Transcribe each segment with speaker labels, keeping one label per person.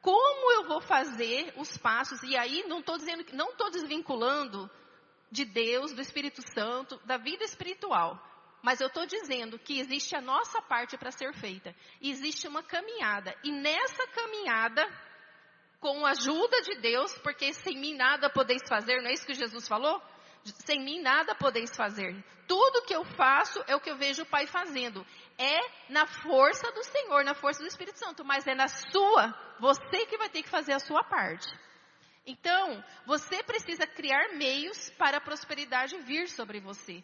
Speaker 1: Como eu vou fazer os passos? E aí não estou dizendo, não estou desvinculando de Deus, do Espírito Santo, da vida espiritual. Mas eu estou dizendo que existe a nossa parte para ser feita. Existe uma caminhada. E nessa caminhada, com a ajuda de Deus, porque sem mim nada podeis fazer, não é isso que Jesus falou? Sem mim nada podeis fazer. Tudo que eu faço é o que eu vejo o Pai fazendo. É na força do Senhor, na força do Espírito Santo, mas é na sua, você que vai ter que fazer a sua parte. Então, você precisa criar meios para a prosperidade vir sobre você.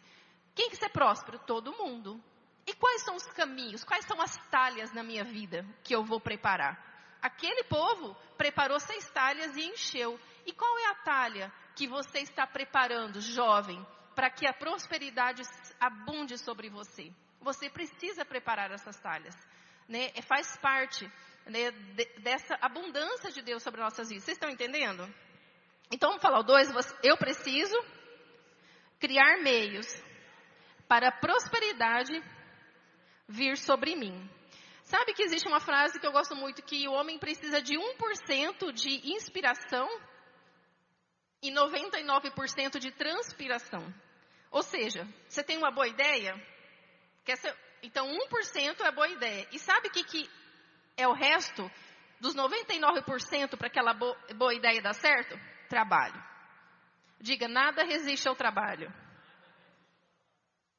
Speaker 1: Quem que ser próspero? Todo mundo. E quais são os caminhos? Quais são as talhas na minha vida que eu vou preparar? Aquele povo preparou seis talhas e encheu. E qual é a talha que você está preparando, jovem, para que a prosperidade abunde sobre você? Você precisa preparar essas talhas. Né? É, faz parte né, dessa abundância de Deus sobre nossas vidas. Vocês estão entendendo? Então vamos falar o dois. Eu preciso criar meios para a prosperidade vir sobre mim. Sabe que existe uma frase que eu gosto muito, que o homem precisa de 1% de inspiração e 99% de transpiração. Ou seja, você tem uma boa ideia? Ser, então 1% é boa ideia. E sabe o que, que é o resto dos 99% para aquela boa, boa ideia dar certo? Trabalho. Diga, nada resiste ao trabalho.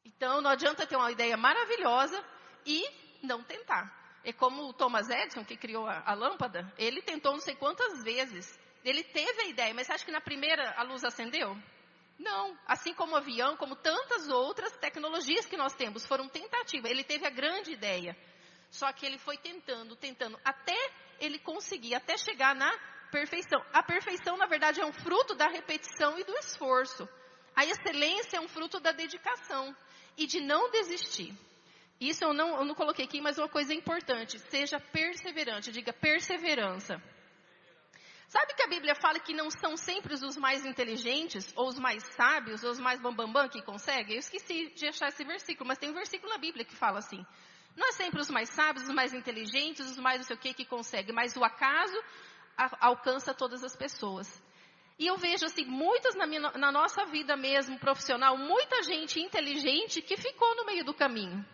Speaker 1: Então não adianta ter uma ideia maravilhosa e não tentar. É como o Thomas Edison, que criou a, a lâmpada, ele tentou não sei quantas vezes. Ele teve a ideia, mas acha que na primeira a luz acendeu? Não. Assim como o avião, como tantas outras tecnologias que nós temos, foram tentativas. Ele teve a grande ideia. Só que ele foi tentando, tentando, até ele conseguir, até chegar na perfeição. A perfeição, na verdade, é um fruto da repetição e do esforço. A excelência é um fruto da dedicação e de não desistir. Isso eu não, eu não coloquei aqui, mas uma coisa importante. Seja perseverante. Diga perseverança. Sabe que a Bíblia fala que não são sempre os mais inteligentes, ou os mais sábios, ou os mais bambambam que conseguem? Eu esqueci de achar esse versículo, mas tem um versículo na Bíblia que fala assim. Não é sempre os mais sábios, os mais inteligentes, os mais não sei o que que conseguem, mas o acaso alcança todas as pessoas. E eu vejo assim, muitas na, minha, na nossa vida mesmo, profissional, muita gente inteligente que ficou no meio do caminho.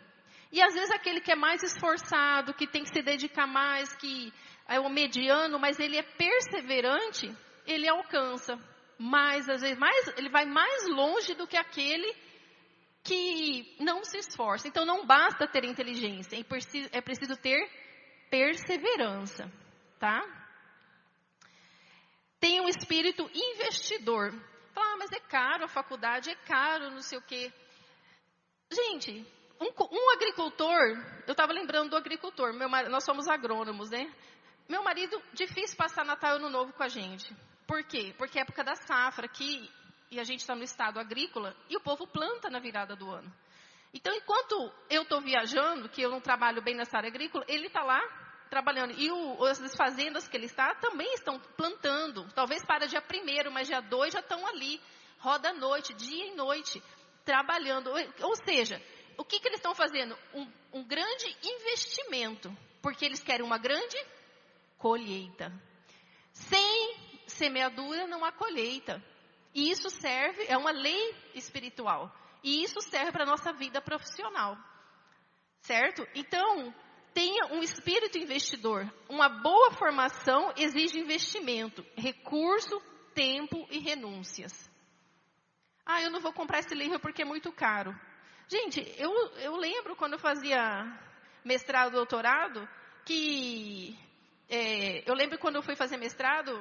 Speaker 1: E às vezes aquele que é mais esforçado, que tem que se dedicar mais, que é o mediano, mas ele é perseverante, ele alcança mais, às vezes, mais, ele vai mais longe do que aquele que não se esforça. Então não basta ter inteligência, é preciso, é preciso ter perseverança, tá? tem um espírito investidor. Fala, ah, mas é caro a faculdade, é caro, não sei o quê. Gente, um, um agricultor, eu estava lembrando do agricultor, meu, nós somos agrônomos, né? Meu marido, difícil passar Natal e Ano Novo com a gente. Por quê? Porque é época da safra aqui, e a gente está no estado agrícola, e o povo planta na virada do ano. Então, enquanto eu estou viajando, que eu não trabalho bem nessa área agrícola, ele está lá trabalhando. E o, as fazendas que ele está também estão plantando. Talvez para dia primeiro, mas dia dois já estão ali. Roda noite, dia e noite, trabalhando. Ou seja, o que, que eles estão fazendo? Um, um grande investimento. Porque eles querem uma grande colheita. Sem semeadura não há colheita. E isso serve, é uma lei espiritual. E isso serve para a nossa vida profissional. Certo? Então, tenha um espírito investidor. Uma boa formação exige investimento, recurso, tempo e renúncias. Ah, eu não vou comprar esse livro porque é muito caro. Gente, eu, eu lembro quando eu fazia mestrado, doutorado, que é, eu lembro quando eu fui fazer mestrado,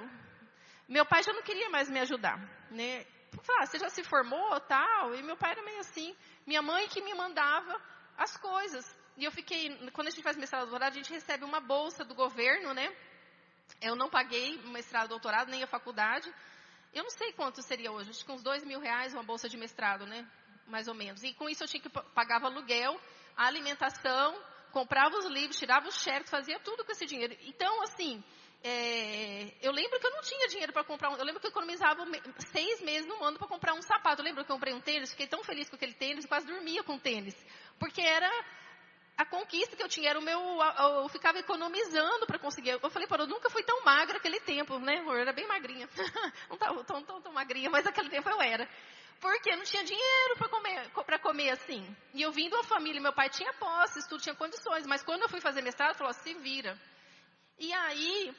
Speaker 1: meu pai já não queria mais me ajudar, né? Ah, você já se formou, tal, e meu pai era meio assim. Minha mãe que me mandava as coisas. E eu fiquei, quando a gente faz mestrado doutorado, a gente recebe uma bolsa do governo, né? Eu não paguei mestrado doutorado, nem a faculdade. Eu não sei quanto seria hoje, acho que uns dois mil reais uma bolsa de mestrado, né? Mais ou menos. E com isso eu tinha que pagava aluguel, alimentação, comprava os livros, tirava os cheques, fazia tudo com esse dinheiro. Então, assim, é, eu lembro que eu não tinha dinheiro para comprar um. Eu lembro que eu economizava seis meses no ano para comprar um sapato. Eu lembro que eu comprei um tênis, fiquei tão feliz com aquele tênis, quase dormia com o tênis. Porque era a conquista que eu tinha era o meu, eu ficava economizando para conseguir. Eu falei, pô, eu nunca fui tão magra aquele tempo, né? Eu era bem magrinha. não estava tão, tão, tão magrinha, mas naquele tempo eu era. Porque não tinha dinheiro para comer, comer assim. E eu vim de uma família, meu pai tinha posses, tudo tinha condições, mas quando eu fui fazer mestrado, falou, se vira. E aí,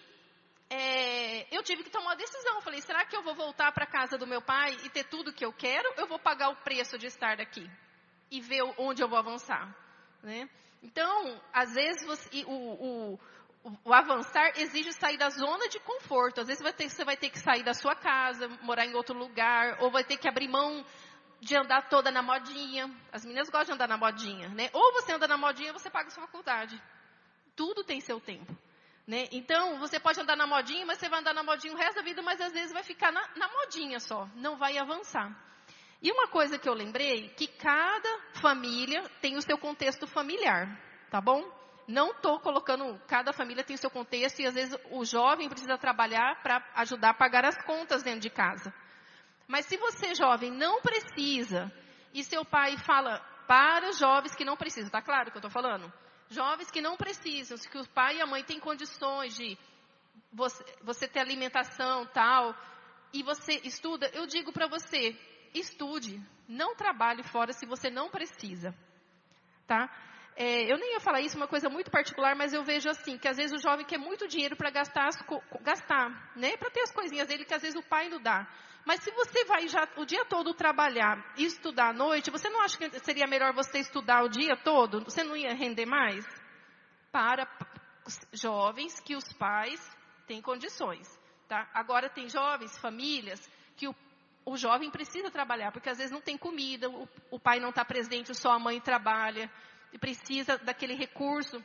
Speaker 1: é, eu tive que tomar uma decisão. Falei, será que eu vou voltar para casa do meu pai e ter tudo que eu quero? Eu vou pagar o preço de estar daqui e ver onde eu vou avançar, né? Então, às vezes, você, o, o, o, avançar exige sair da zona de conforto. Às vezes vai ter, você vai ter que sair da sua casa, morar em outro lugar, ou vai ter que abrir mão de andar toda na modinha. As meninas gostam de andar na modinha, né? Ou você anda na modinha, você paga sua faculdade. Tudo tem seu tempo. Né? Então, você pode andar na modinha, mas você vai andar na modinha o resto da vida, mas às vezes vai ficar na, na modinha só, não vai avançar. E uma coisa que eu lembrei, que cada família tem o seu contexto familiar, tá bom? Não estou colocando, cada família tem seu contexto e às vezes o jovem precisa trabalhar para ajudar a pagar as contas dentro de casa. Mas se você, jovem, não precisa, e seu pai fala para jovens que não precisam, tá claro o que eu estou falando? Jovens que não precisam, que o pai e a mãe têm condições de você, você ter alimentação tal, e você estuda, eu digo para você, estude, não trabalhe fora se você não precisa, tá? É, eu nem ia falar isso, uma coisa muito particular, mas eu vejo assim, que às vezes o jovem quer muito dinheiro para gastar, gastar, né? Para ter as coisinhas dele que às vezes o pai não dá. Mas se você vai já o dia todo trabalhar e estudar à noite, você não acha que seria melhor você estudar o dia todo? Você não ia render mais? Para jovens que os pais têm condições, tá? Agora tem jovens, famílias, que o o jovem precisa trabalhar, porque às vezes não tem comida, o, o pai não está presente, só a mãe trabalha, e precisa daquele recurso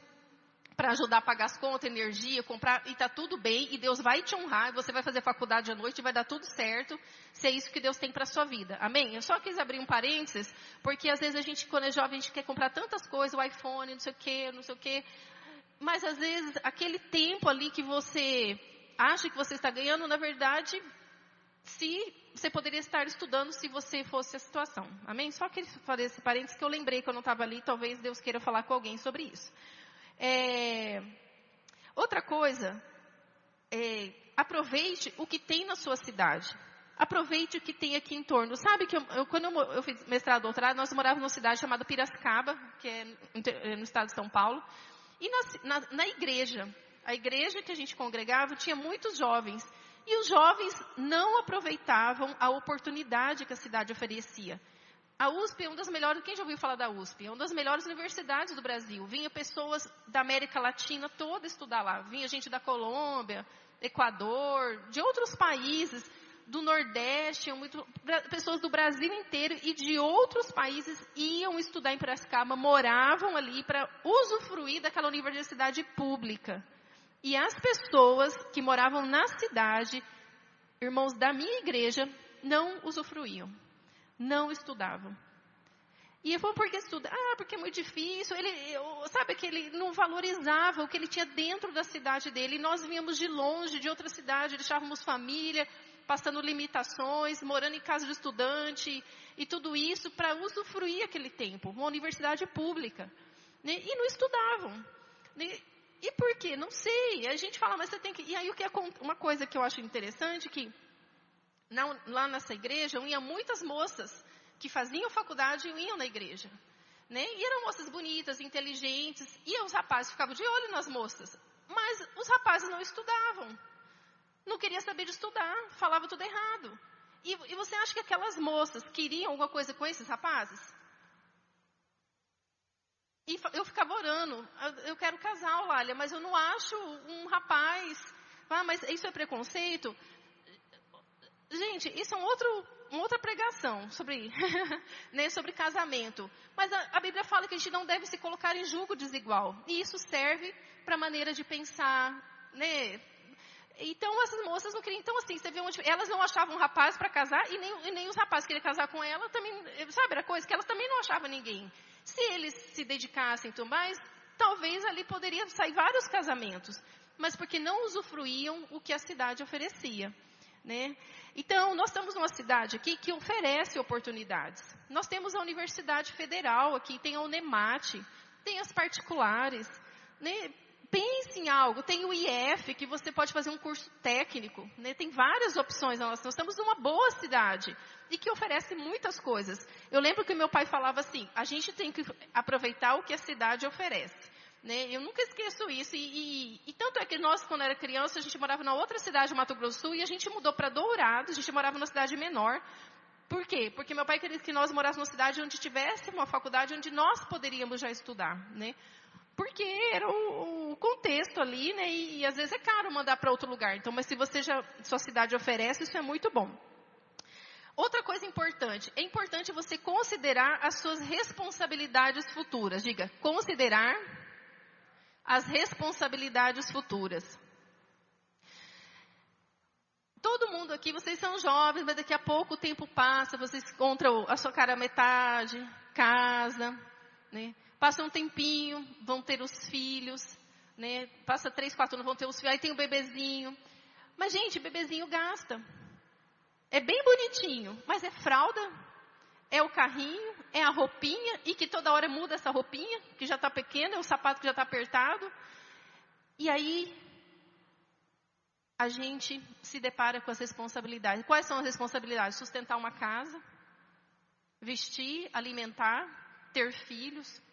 Speaker 1: para ajudar a pagar as contas, energia, comprar, e está tudo bem, e Deus vai te honrar, você vai fazer faculdade à noite, vai dar tudo certo, se é isso que Deus tem para a sua vida. Amém? Eu só quis abrir um parênteses, porque às vezes a gente, quando é jovem, a gente quer comprar tantas coisas, o iPhone, não sei o quê, não sei o quê, mas às vezes aquele tempo ali que você acha que você está ganhando, na verdade, se você poderia estar estudando se você fosse a situação. Amém? Só que fazer esse parênteses que eu lembrei que eu não estava ali, talvez Deus queira falar com alguém sobre isso. É, outra coisa, é, aproveite o que tem na sua cidade. Aproveite o que tem aqui em torno. Sabe que eu, eu, quando eu, eu, fiz mestrado doutorado, nós morávamos numa cidade chamada Piracicaba, que é no estado de São Paulo, e na, na, na igreja, a igreja que a gente congregava tinha muitos jovens e os jovens não aproveitavam a oportunidade que a cidade oferecia. A USP é uma das melhores, quem já ouviu falar da USP? É uma das melhores universidades do Brasil. Vinha pessoas da América Latina toda estudar lá. Vinha gente da Colômbia, Equador, de outros países, do Nordeste, muito, pessoas do Brasil inteiro e de outros países iam estudar em Piracicaba, moravam ali para usufruir daquela universidade pública. E as pessoas que moravam na cidade, irmãos da minha igreja, não usufruíam, não estudavam. E eu falei, por que estuda? Ah, porque é muito difícil. Ele, sabe que ele não valorizava o que ele tinha dentro da cidade dele. E nós vínhamos de longe, de outra cidade, deixávamos família, passando limitações, morando em casa de estudante, e tudo isso para usufruir aquele tempo, uma universidade pública. Né? E não estudavam. Né? E por quê? Não sei. A gente fala, mas você tem que. E aí o que é uma coisa que eu acho interessante que não, lá nessa igreja iam muitas moças que faziam faculdade e iam na igreja. Né? E eram moças bonitas, inteligentes, e os rapazes ficavam de olho nas moças. Mas os rapazes não estudavam. Não queria saber de estudar, falava tudo errado. E, e você acha que aquelas moças queriam alguma coisa com esses rapazes? E eu ficava orando, eu quero casar, Lália, mas eu não acho um rapaz. Ah, mas isso é preconceito? Gente, isso é um outro, uma outra pregação sobre, né, sobre casamento. Mas a, a, Bíblia fala que a gente não deve se colocar em julgo desigual. E isso serve para a maneira de pensar, né? Então essas moças não queriam. Então assim, você onde elas não achavam um rapaz para casar e nem, e nem os rapazes queriam casar com ela também. Sabe, era coisa que elas também não achavam ninguém. Se eles se dedicassem tudo mais, talvez ali poderia sair vários casamentos, mas porque não usufruíam o que a cidade oferecia. Né? Então, nós estamos numa cidade aqui que oferece oportunidades. Nós temos a Universidade Federal aqui, tem a Unemate, tem as particulares, né? Pense em algo, tem o IF, que você pode fazer um curso técnico, né? Tem várias opções, nós, estamos numa boa cidade e que oferece muitas coisas. Eu lembro que meu pai falava assim, a gente tem que aproveitar o que a cidade oferece. Né? Eu nunca esqueço isso. E, e, e, tanto é que nós, quando era criança, a gente morava na outra cidade de Mato Grosso Sul e a gente mudou para Dourado, a gente morava numa cidade menor. Por quê? Porque meu pai queria que nós morássemos numa cidade onde tivesse uma faculdade onde nós poderíamos já estudar, né? Porque era o, o contexto ali, né? E, e, às vezes é caro mandar para outro lugar. Então, mas se você já, sua cidade oferece, isso é muito bom. Outra coisa importante, é importante você considerar as suas responsabilidades futuras. Diga, considerar as responsabilidades futuras. Todo mundo aqui, vocês são jovens, mas daqui a pouco o tempo passa, vocês encontram a sua cara metade, casa, né? Passa um tempinho, vão ter os filhos, né? Passa três, quatro anos, vão ter os filhos, aí tem o bebezinho. Mas, gente, bebezinho gasta. É bem bonitinho, mas é fralda, é o carrinho, é a roupinha, e que toda hora muda essa roupinha, que já está pequena, é o sapato que já está apertado. E aí, a gente se depara com as responsabilidades. Quais são as responsabilidades? Sustentar uma casa, vestir, alimentar, ter filhos.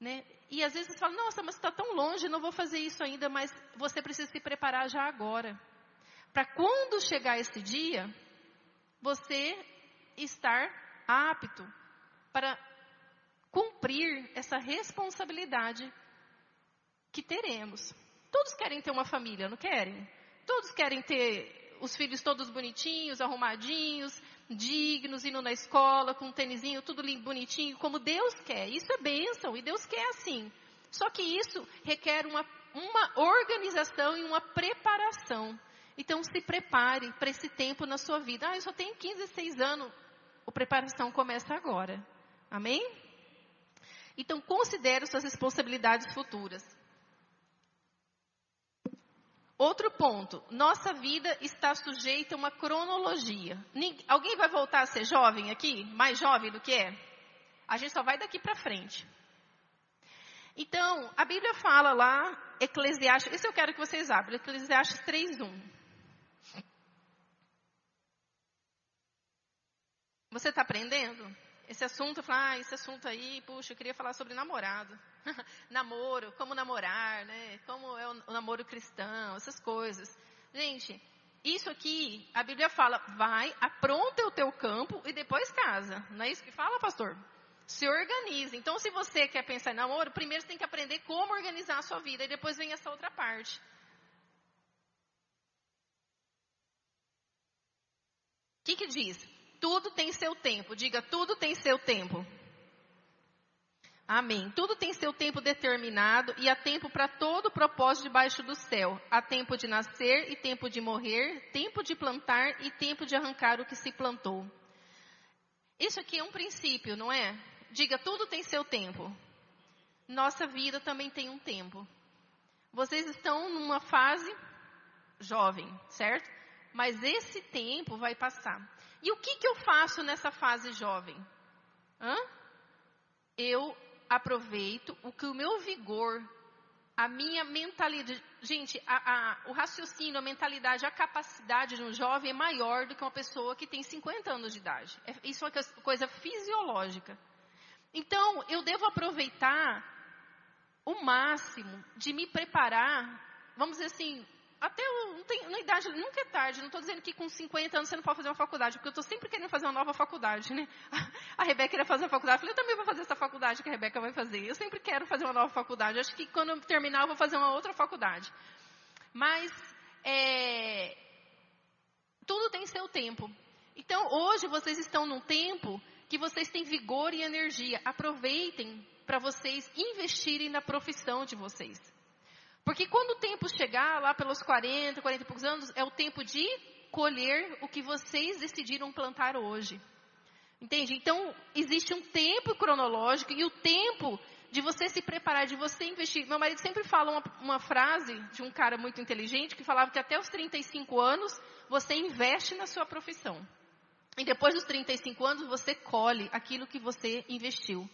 Speaker 1: Né? E às vezes você fala, nossa, mas está tão longe, não vou fazer isso ainda, mas você precisa se preparar já agora. Para quando chegar esse dia, você estar apto para cumprir essa responsabilidade que teremos. Todos querem ter uma família, não querem? Todos querem ter os filhos todos bonitinhos, arrumadinhos, dignos, indo na escola, com um tênisinho, tudo bonitinho, como Deus quer. Isso é bênção, e Deus quer assim. Só que isso requer uma, uma organização e uma preparação. Então se prepare para esse tempo na sua vida. Ah, eu só tenho 15, 16 anos a preparação começa agora. Amém? Então, considere suas responsabilidades futuras. Outro ponto, nossa vida está sujeita a uma cronologia. alguém vai voltar a ser jovem aqui? Mais jovem do que é? A gente só vai daqui para frente. Então, a Bíblia fala lá, Eclesiastes, esse eu quero que vocês abram, Eclesiastes 3.1. Você está aprendendo? Esse assunto, falar, ah, esse assunto aí, puxa, eu queria falar sobre namorado. namoro, como namorar, né? Como é o, namoro cristão, essas coisas. Gente, isso aqui, a Bíblia fala, vai, apronta o teu campo e depois casa. Não é isso que fala, pastor? Se organize. Então, se você quer pensar em namoro, primeiro você tem que aprender como organizar a sua vida e depois vem essa outra parte. O que que diz? Tudo tem seu tempo. Diga, tudo tem seu tempo. Amém. Tudo tem seu tempo determinado e há tempo para todo propósito debaixo do céu. Há tempo de nascer e tempo de morrer, tempo de plantar e tempo de arrancar o que se plantou. Isso aqui é um princípio, não é? Diga, tudo tem seu tempo. Nossa vida também tem um tempo. Vocês estão numa fase jovem, certo? Mas esse tempo vai passar. E o que, que eu faço nessa fase jovem? Hã? Eu aproveito o que o meu vigor, a minha mentalidade. Gente, a, a, o raciocínio, a mentalidade, a capacidade de um jovem é maior do que uma pessoa que tem 50 anos de idade. É, isso é uma coisa fisiológica. Então, eu devo aproveitar o máximo de me preparar, vamos dizer assim, até não tem, na idade, nunca é tarde. Não estou dizendo que com 50 anos você não pode fazer uma faculdade, porque eu estou sempre querendo fazer uma nova faculdade, né? A Rebeca queria fazer a faculdade, eu falei, eu também vou fazer essa faculdade que a Rebeca vai fazer. Eu sempre quero fazer uma nova faculdade. acho que quando eu terminar, eu vou fazer uma outra faculdade. Mas, é, tudo tem seu tempo. Então, hoje vocês estão num tempo que vocês têm vigor e energia. Aproveitem para vocês investirem na profissão de vocês. Porque quando o tempo chegar, lá pelos 40, 40 e poucos anos, é o tempo de colher o que vocês decidiram plantar hoje. Entende? Então, existe um tempo cronológico e o tempo de você se preparar, de você investir. Meu marido sempre fala uma, uma, frase de um cara muito inteligente que falava que até os 35 anos você investe na sua profissão. E depois dos 35 anos você colhe aquilo que você investiu.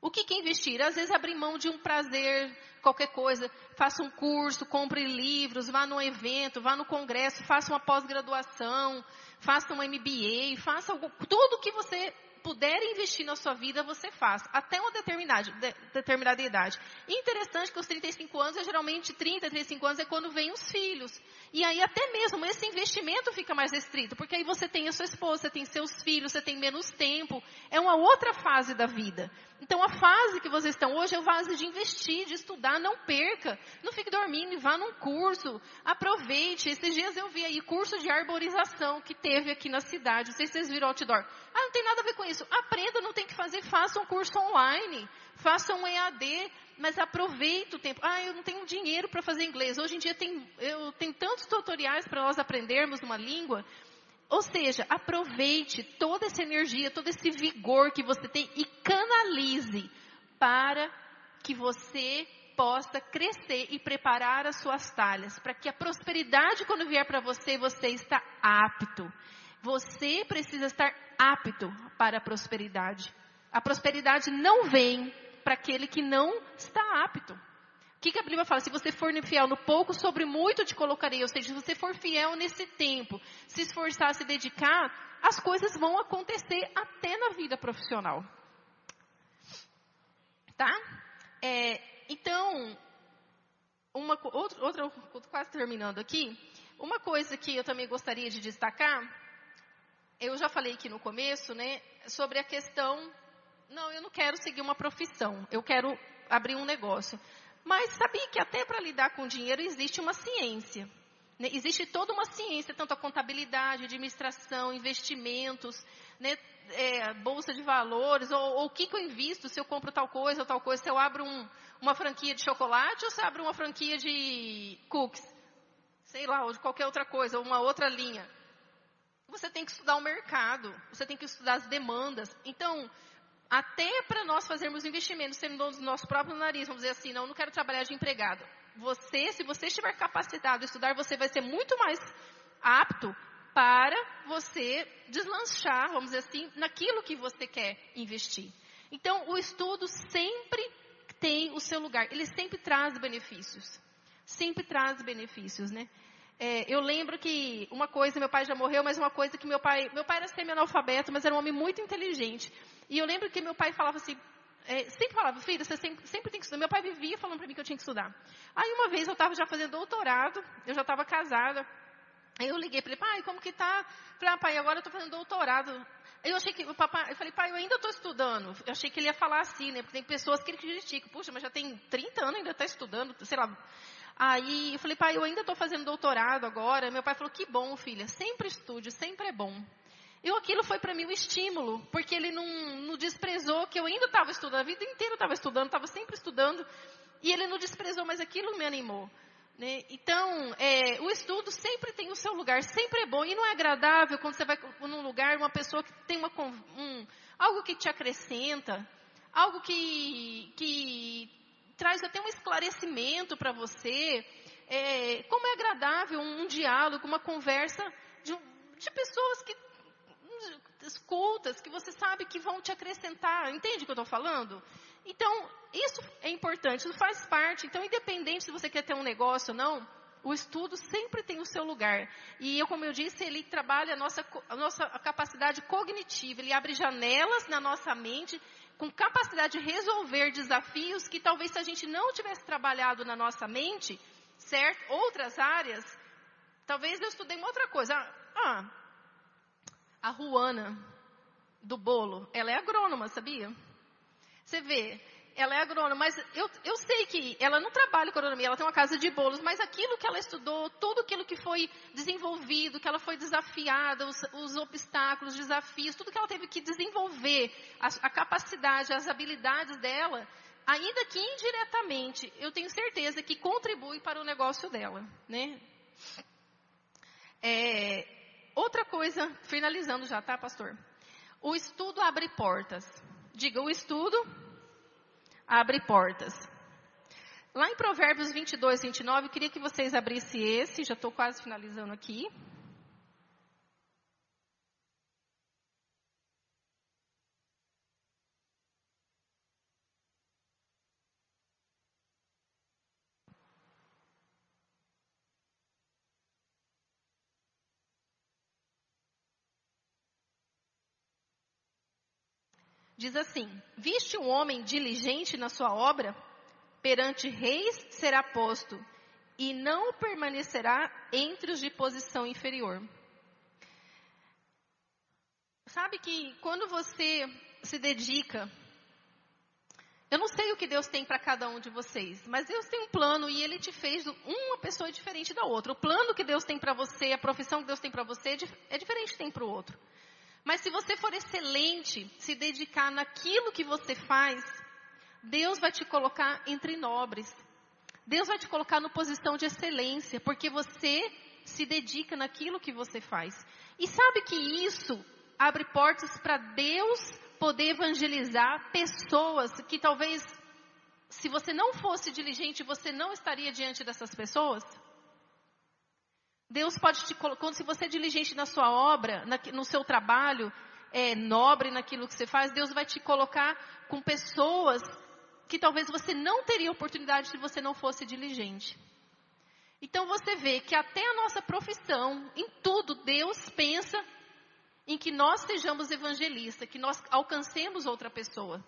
Speaker 1: O que, que é investir? Às vezes abrir mão de um prazer, qualquer coisa. Faça um curso, compre livros, vá num evento, vá no congresso, faça uma pós-graduação, faça um MBA, faça algo, tudo que você puder investir na sua vida, você faz. Até uma determinada, de, determinada idade. Interessante que os 35 anos, é geralmente 30, 35 anos é quando vem os filhos. E aí até mesmo esse investimento fica mais restrito, porque aí você tem a sua esposa, você tem seus filhos, você tem menos tempo. É uma outra fase da vida. Então a fase que vocês estão hoje é a fase de investir, de estudar, não perca. Não fique dormindo, vá num curso, aproveite. Esses dias eu vi aí curso de arborização que teve aqui na cidade. Não sei se vocês viram outdoor. Ah, não tem nada a ver com isso. Aprenda, não tem que fazer, faça um curso online, faça um EAD, mas aproveite o tempo. Ah, eu não tenho dinheiro para fazer inglês. Hoje em dia tem, eu tenho tantos tutoriais para nós aprendermos uma língua. Ou seja, aproveite toda essa energia, todo esse vigor que você tem e canalize para que você possa crescer e preparar as suas talhas, para que a prosperidade quando vier para você, você está apto. Você precisa estar apto para a prosperidade. A prosperidade não vem para aquele que não está apto. O que, que a Bíblia fala? Se você for fiel no pouco, sobre muito te colocarei. Ou seja, se você for fiel nesse tempo, se esforçar, se dedicar, as coisas vão acontecer até na vida profissional. Tá? É, então, uma outra, outra, quase terminando aqui, uma coisa que eu também gostaria de destacar, eu já falei aqui no começo, né, sobre a questão, não, eu não quero seguir uma profissão, eu quero abrir um negócio. Mas sabia que até para lidar com dinheiro existe uma ciência. Né? Existe toda uma ciência, tanto a contabilidade, administração, investimentos, né? é, bolsa de valores, ou, ou, o que, que, eu invisto, se eu compro tal coisa ou tal coisa, se eu abro um, uma franquia de chocolate ou se eu abro uma franquia de cookies, sei lá, ou de qualquer outra coisa, ou uma outra linha. Você tem que estudar o mercado, você tem que estudar as demandas. Então, até para nós fazermos investimentos, sendo donos do nosso próprio nariz, vamos dizer assim, não, não quero trabalhar de empregado. Você, se você estiver capacitado a estudar, você vai ser muito mais apto para você deslanchar, vamos dizer assim, naquilo que você quer investir. Então, o estudo sempre tem o seu lugar, ele sempre traz benefícios. Sempre traz benefícios, né? É, eu lembro que uma coisa, meu pai já morreu, mas uma coisa que meu pai, meu pai era semi-analfabeto, mas era um homem muito inteligente. E eu lembro que meu pai falava assim, é, sempre falava, filha, você sempre, sempre, tem que estudar. Meu pai vivia falando para mim que eu tinha que estudar. Aí uma vez eu estava já fazendo doutorado, eu já estava casada. Aí eu liguei para ele, pai, como que tá? Falei, ah, pai, agora eu estou fazendo doutorado. Aí eu achei que o papai, eu falei, pai, eu ainda estou estudando. Eu achei que ele ia falar assim, né? Porque tem pessoas que ele criticam, puxa, mas já tem 30 anos ainda está estudando, sei lá. Aí eu falei, pai, eu ainda estou fazendo doutorado agora. Meu pai falou, que bom, filha, sempre estude, sempre é bom. E aquilo foi para mim um estímulo, porque ele não, não desprezou que eu ainda estava estudando, a vida inteira eu estava estudando, estava sempre estudando, e ele não desprezou, mas aquilo me animou. Né? Então, é, o estudo sempre tem o seu lugar, sempre é bom, e não é agradável quando você vai num lugar, uma pessoa que tem uma, um, algo que te acrescenta, algo que, que traz até um esclarecimento para você, é, como é agradável um, um diálogo, uma conversa de, de pessoas que cultas que você sabe que vão te acrescentar. Entende o que eu estou falando? Então, isso é importante, isso faz parte. Então, independente se você quer ter um negócio ou não, o estudo sempre tem o seu lugar. E eu, como eu disse, ele trabalha a nossa, a nossa capacidade cognitiva, ele abre janelas na nossa mente com capacidade de resolver desafios que talvez se a gente não tivesse trabalhado na nossa mente, certo? Outras áreas, talvez eu estudei uma outra coisa. Ah, a Ruana do bolo, ela é agrônoma, sabia? Você vê, ela é agrônoma, mas eu, eu sei que ela não trabalha com agronomia, ela tem uma casa de bolos, mas aquilo que ela estudou, tudo aquilo que foi desenvolvido, que ela foi desafiada, os, os obstáculos, os desafios, tudo que ela teve que desenvolver, a, a capacidade, as habilidades dela, ainda que indiretamente, eu tenho certeza que contribui para o negócio dela, né? É, Outra coisa, finalizando já, tá, pastor? O estudo abre portas. Diga, o estudo abre portas. Lá em Provérbios 22, 29, eu queria que vocês abrissem esse, já estou quase finalizando aqui. Diz assim: Viste um homem diligente na sua obra? Perante reis será posto, e não permanecerá entre os de posição inferior. Sabe que quando você se dedica, eu não sei o que Deus tem para cada um de vocês, mas Deus tem um plano e Ele te fez uma pessoa diferente da outra. O plano que Deus tem para você, a profissão que Deus tem para você é, é diferente que tem para o outro. Mas se você for excelente, se dedicar naquilo que você faz, Deus vai te colocar entre nobres. Deus vai te colocar na posição de excelência, porque você se dedica naquilo que você faz. E sabe que isso abre portas para Deus poder evangelizar pessoas que talvez, se você não fosse diligente, você não estaria diante dessas pessoas? Deus pode te colocar, se você é diligente na sua obra, na, no seu trabalho, é nobre naquilo que você faz, Deus vai te colocar com pessoas que talvez você não teria oportunidade se você não fosse diligente. Então você vê que até a nossa profissão, em tudo, Deus pensa em que nós sejamos evangelistas, que nós alcancemos outra pessoa.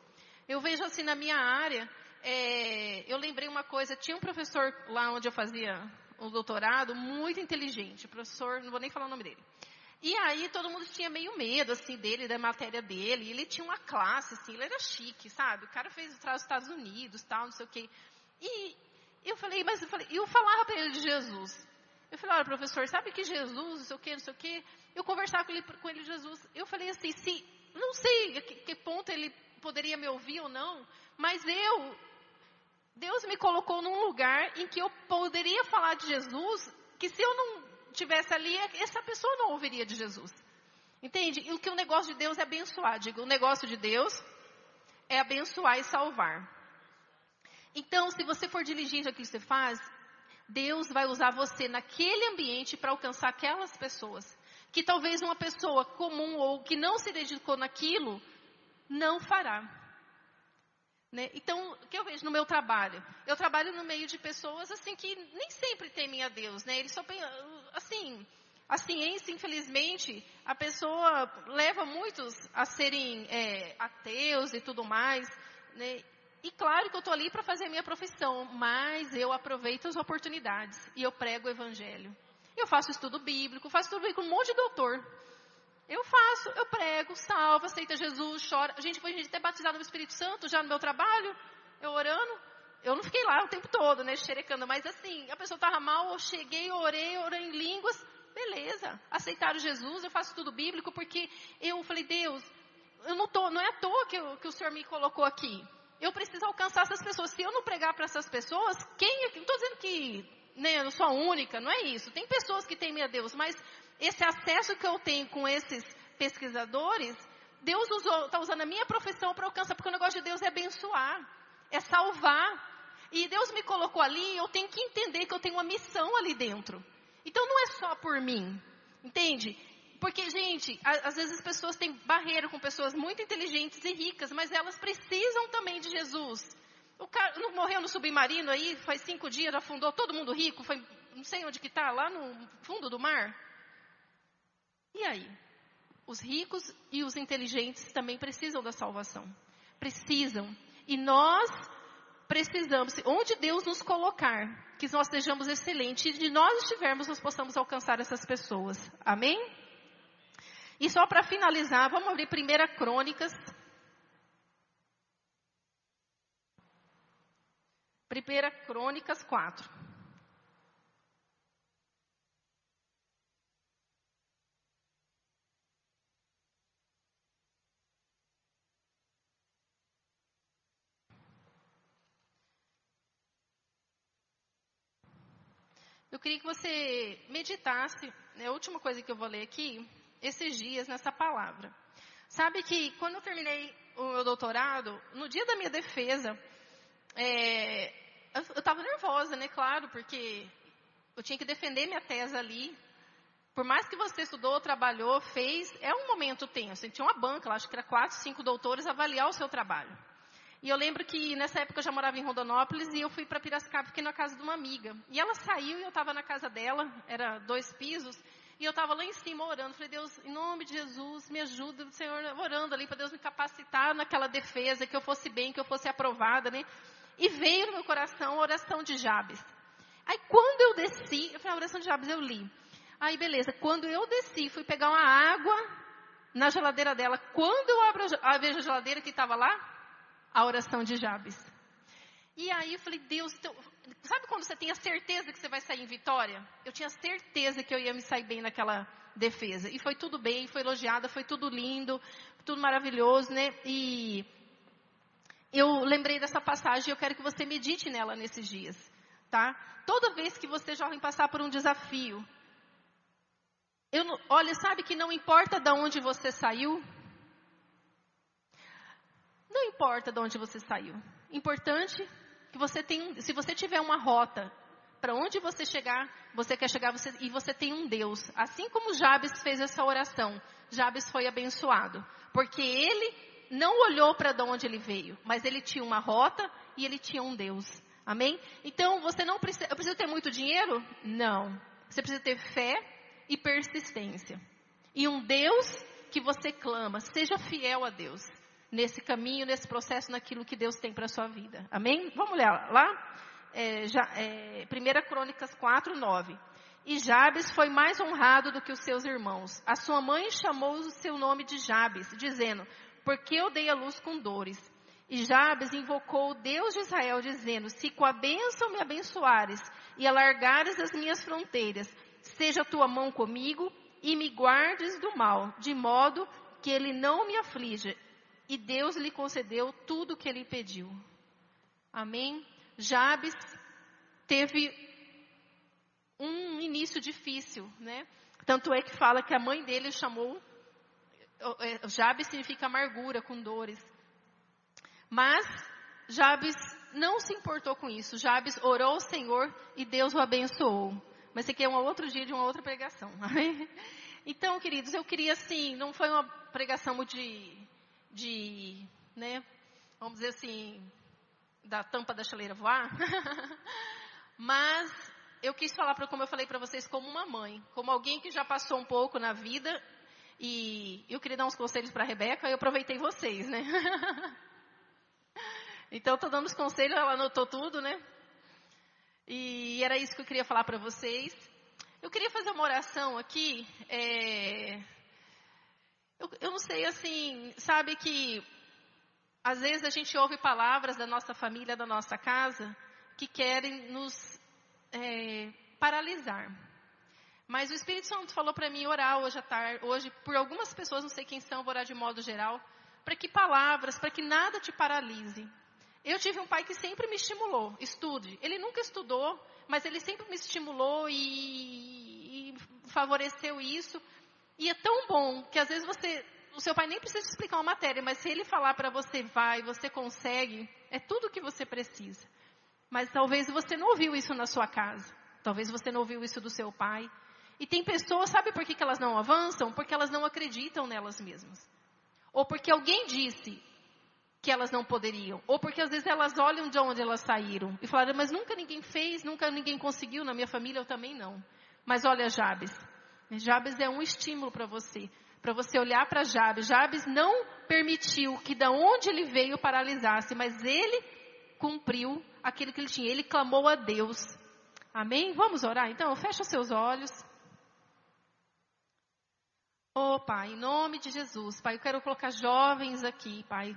Speaker 1: Eu vejo assim na minha área, é, eu lembrei uma coisa, tinha um professor lá onde eu fazia um doutorado muito inteligente, professor, não vou nem falar o nome dele. E aí todo mundo tinha meio medo, assim, dele, da matéria dele. E ele tinha uma classe, assim, ele era chique, sabe? O cara fez para os Estados Unidos, tal, não sei o quê. E eu falei, mas eu falei, eu falava para ele de Jesus. Eu falei, olha, professor, sabe que Jesus, não sei o quê, não sei o quê. Eu conversava com ele, com ele de Jesus. Eu falei assim, se, não sei a que, que ponto ele poderia me ouvir ou não, mas eu Deus me colocou num lugar em que eu poderia falar de Jesus, que se eu não tivesse ali, essa pessoa não ouviria de Jesus. Entende? E o que o negócio de Deus é abençoar. Digo, o negócio de Deus é abençoar e salvar. Então, se você for diligente aquilo que você faz, Deus vai usar você naquele ambiente para alcançar aquelas pessoas. Que talvez uma pessoa comum ou que não se dedicou naquilo, não fará. Né? Então, o que eu vejo no meu trabalho? Eu trabalho no meio de pessoas assim que nem sempre temem a Deus, né? Eles só assim, a ciência, infelizmente, a pessoa leva muitos a serem é, ateus e tudo mais, né? E claro que eu estou ali para fazer a minha profissão, mas eu aproveito as oportunidades e eu prego o evangelho. Eu faço estudo bíblico, faço estudo bíblico com um monte de doutor. Eu faço, eu prego, salvo, aceita Jesus, chora. Gente foi gente até batizado no Espírito Santo já no meu trabalho, eu orando. Eu não fiquei lá o tempo todo, né, xerecando, mas assim, a pessoa estava mal, eu cheguei, orei, orei em línguas, beleza. Aceitaram Jesus, eu faço tudo bíblico, porque eu falei, Deus, eu não tô, não é à toa que, eu, que o Senhor me colocou aqui. Eu preciso alcançar essas pessoas. Se eu não pregar para essas pessoas, quem, não estou dizendo que né, eu sou a única, não é isso. Tem pessoas que temem a Deus, mas esse acesso que eu tenho com esses pesquisadores, Deus está usando a minha profissão para alcançar, porque o negócio de Deus é abençoar, é salvar. E Deus me colocou ali, eu tenho que entender que eu tenho uma missão ali dentro. Então não é só por mim, entende? Porque, gente, às vezes as pessoas têm barreira com pessoas muito inteligentes e ricas, mas elas precisam também de Jesus. O cara não morreu no submarino aí, faz cinco dias, afundou todo mundo rico, foi, não sei onde que está, lá no fundo do mar. E aí? Os ricos e os inteligentes também precisam da salvação. Precisam. E nós precisamos, onde Deus nos colocar, que nós sejamos excelentes, e de nós estivermos, nós possamos alcançar essas pessoas. Amém? E só para finalizar, vamos abrir 1 Crônicas. 1 Crônicas 4. Eu queria que você meditasse, né, a última coisa que eu vou ler aqui, esses dias nessa palavra. Sabe que quando eu terminei o meu doutorado, no dia da minha defesa, é, eu estava nervosa, né? Claro, porque eu tinha que defender minha tese ali. Por mais que você estudou, trabalhou, fez, é um momento tenso. Tinha uma banca, acho que era quatro, cinco doutores avaliar o seu trabalho. E eu lembro que nessa época eu já morava em Rondonópolis e eu fui para Piracicaba, fiquei na casa de uma amiga. E ela saiu e eu estava na casa dela, era dois pisos. E eu estava lá em cima orando. Falei, Deus, em nome de Jesus, me ajuda, Senhor, orando ali para Deus me capacitar naquela defesa, que eu fosse bem, que eu fosse aprovada, né? E veio no meu coração a oração de Jabes. Aí quando eu desci, eu falei, a oração de Jabes eu li. Aí beleza, quando eu desci, fui pegar uma água na geladeira dela. Quando eu abro a, vejo a geladeira que estava lá, a oração de Jabes. E aí eu falei, Deus, então, sabe quando você tem a certeza que você vai sair em vitória? Eu tinha certeza que eu ia me sair bem naquela defesa. E foi tudo bem, foi elogiada, foi tudo lindo, tudo maravilhoso, né? E eu lembrei dessa passagem e eu quero que você medite nela nesses dias, tá? Toda vez que você jovem passar por um desafio, eu, olha, sabe que não importa de onde você saiu, não importa de onde você saiu. Importante que você tem, se você tiver uma rota para onde você chegar, você quer chegar você, e você tem um Deus. Assim como Jabes fez essa oração, Jabes foi abençoado, porque ele não olhou para de onde ele veio, mas ele tinha uma rota e ele tinha um Deus. Amém? Então você não precisa, eu preciso ter muito dinheiro? Não. Você precisa ter fé e persistência. E um Deus que você clama, seja fiel a Deus nesse caminho, nesse processo, naquilo que Deus tem para a sua vida. Amém? Vamos ler lá? É, já, é, 1 Crônicas 4, 9. E Jabes foi mais honrado do que os seus irmãos. A sua mãe chamou o seu nome de Jabes, dizendo, porque eu dei a luz com dores. E Jabes invocou o Deus de Israel, dizendo, se com a bênção me abençoares e alargares as minhas fronteiras, seja a tua mão comigo e me guardes do mal, de modo que ele não me aflija e Deus lhe concedeu tudo o que ele pediu. Amém? Jabes teve um início difícil, né? Tanto é que fala que a mãe dele chamou, é, Jabes significa amargura, com dores. Mas Jabes não se importou com isso. Jabes orou ao Senhor e Deus o abençoou. Mas isso aqui é um outro dia de uma outra pregação. Então, queridos, eu queria assim, não foi uma pregação de de, né, vamos dizer assim, da tampa da chaleira voar. Mas eu quis falar, para como eu falei para vocês, como uma mãe, como alguém que já passou um pouco na vida. E eu queria dar uns conselhos para a Rebeca, eu aproveitei vocês, né? então, estou dando os conselhos, ela anotou tudo, né? E era isso que eu queria falar para vocês. Eu queria fazer uma oração aqui. É, eu, eu não sei, assim, sabe que às vezes a gente ouve palavras da nossa família, da nossa casa, que querem nos é, paralisar. Mas o Espírito Santo falou para mim orar hoje à tarde, hoje, por algumas pessoas, não sei quem são, vou orar de modo geral, para que palavras, para que nada te paralise. Eu tive um pai que sempre me estimulou, estude. Ele nunca estudou, mas ele sempre me estimulou e, e favoreceu isso, e é tão bom que às vezes você, o seu pai nem precisa te explicar uma matéria, mas se ele falar para você vai, você consegue, é tudo o que você precisa. Mas talvez você não ouviu isso na sua casa. Talvez você não ouviu isso do seu pai. E tem pessoas, sabe por que, que elas não avançam? Porque elas não acreditam nelas mesmas. Ou porque alguém disse que elas não poderiam. Ou porque às vezes elas olham de onde elas saíram e falaram, mas nunca ninguém fez, nunca ninguém conseguiu, na minha família eu também não. Mas olha Jabes, Jabes é um estímulo para você, para você olhar para Jabes. Jabes não permitiu que da onde ele veio paralisasse, mas ele cumpriu aquilo que ele tinha. Ele clamou a Deus. Amém? Vamos orar então? Fecha seus olhos. Oh, Pai, em nome de Jesus, Pai, eu quero colocar jovens aqui, Pai.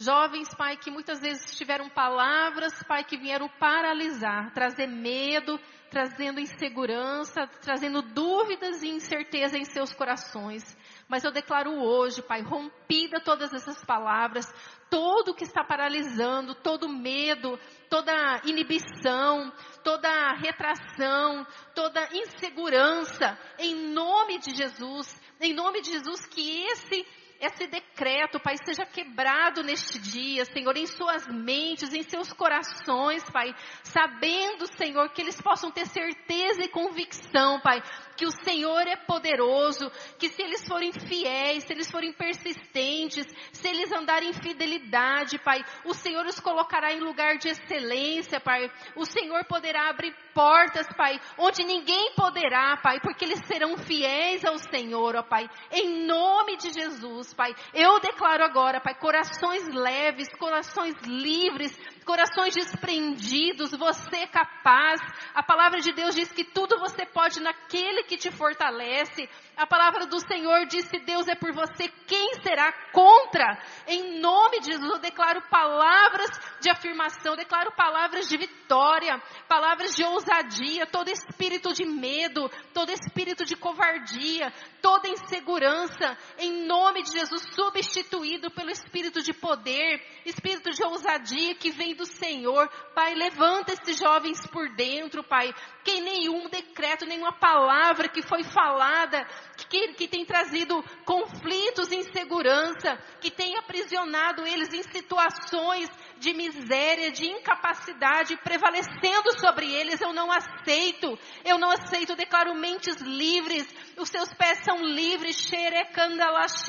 Speaker 1: Jovens, Pai, que muitas vezes tiveram palavras, Pai, que vieram paralisar, trazer medo, trazendo insegurança, trazendo dúvidas e incerteza em seus corações. Mas eu declaro hoje, Pai, rompida todas essas palavras, todo o que está paralisando, todo medo, toda inibição, toda retração, toda insegurança, em nome de Jesus, em nome de Jesus, que esse esse decreto, Pai, seja quebrado neste dia, Senhor, em suas mentes, em seus corações, Pai, sabendo, Senhor, que eles possam ter certeza e convicção, Pai, que o Senhor é poderoso, que se eles forem fiéis, se eles forem persistentes, se eles andarem em fidelidade, Pai, o Senhor os colocará em lugar de excelência, Pai. O Senhor poderá abrir portas, Pai, onde ninguém poderá, Pai, porque eles serão fiéis ao Senhor, ó Pai. Em nome de Jesus, Pai. Eu declaro agora, Pai, corações leves, corações livres, corações desprendidos, você é capaz. A palavra de Deus diz que tudo você pode naquele que te fortalece. A palavra do Senhor diz: se Deus é por você, quem será contra? Em nome de Jesus, eu declaro palavras de afirmação, declaro palavras de vitória, palavras de ousadia, todo espírito de medo, todo espírito de covardia, toda insegurança, em nome de Jesus, substituído pelo espírito de poder, espírito de ousadia que vem do Senhor. Pai, levanta esses jovens por dentro, Pai, que nenhum decreto, nenhuma palavra que foi falada, que, que tem trazido conflitos, insegurança, que tem aprisionado eles em situações de miséria, de incapacidade, prevalecendo sobre eles, eu não aceito, eu não aceito, declaro mentes livres, os seus pés são livres, xerecandalas,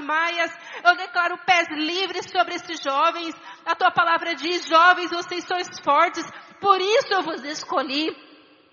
Speaker 1: maias, eu declaro pés livres sobre esses jovens, a tua palavra diz, jovens, vocês sois fortes, por isso eu vos escolhi,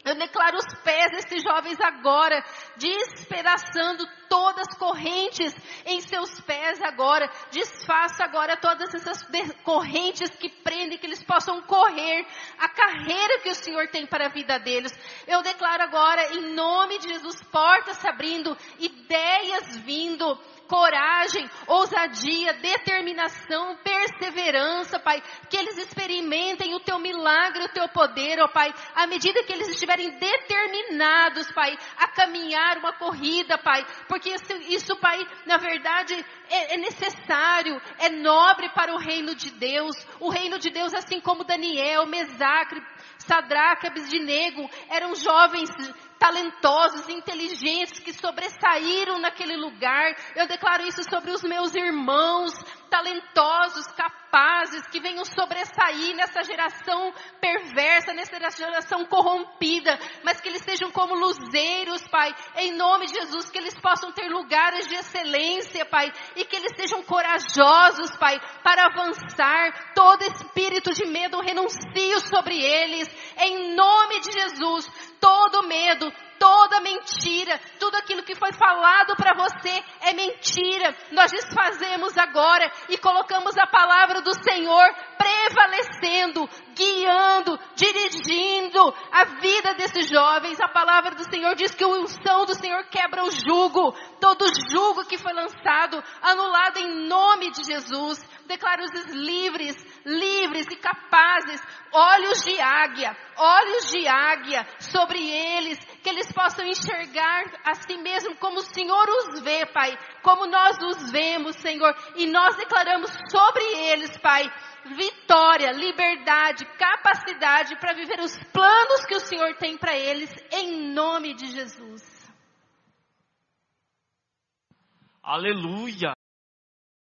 Speaker 1: eu declaro os pés desses jovens agora, despedaçando todas as correntes em seus pés agora. Desfaça agora todas essas correntes que prendem, que eles possam correr a carreira que o Senhor tem para a vida deles. Eu declaro agora, em nome de Jesus, portas se abrindo, ideias vindo coragem, ousadia, determinação, perseverança, Pai. Que eles experimentem o teu milagre, o teu poder, ó Pai. À medida que eles estiverem determinados, Pai, a caminhar uma corrida, Pai. Porque isso, isso Pai, na verdade, é, é necessário, é nobre para o reino de Deus. O reino de Deus, assim como Daniel, Mesacre, Sadraque, Abisdinego, eram jovens talentosos, inteligentes, que sobressaíram naquele lugar. Eu declaro isso sobre os meus irmãos, talentosos, capazes, que venham sobressair nessa geração perversa, nessa geração corrompida, mas que eles sejam como luzeiros, Pai, em nome de Jesus, que eles possam ter lugares de excelência, Pai, e que eles sejam corajosos, Pai, para avançar. Todo espírito de medo renuncio sobre eles, em nome de Jesus. Todo medo, toda mentira, tudo aquilo que foi falado para você é mentira. Nós desfazemos agora e colocamos a palavra do Senhor prevalecendo, guiando, dirigindo a vida desses jovens. A palavra do Senhor diz que a unção do Senhor quebra o jugo, todo jugo que foi lançado, anulado em nome de Jesus. Declara-os livres, livres e capazes, olhos de águia, olhos de águia sobre eles, que eles possam enxergar a si mesmo como o Senhor os vê, Pai, como nós os vemos, Senhor, e nós declaramos sobre eles, Pai, vitória, liberdade, capacidade para viver os planos que o Senhor tem para eles, em nome de Jesus.
Speaker 2: Aleluia!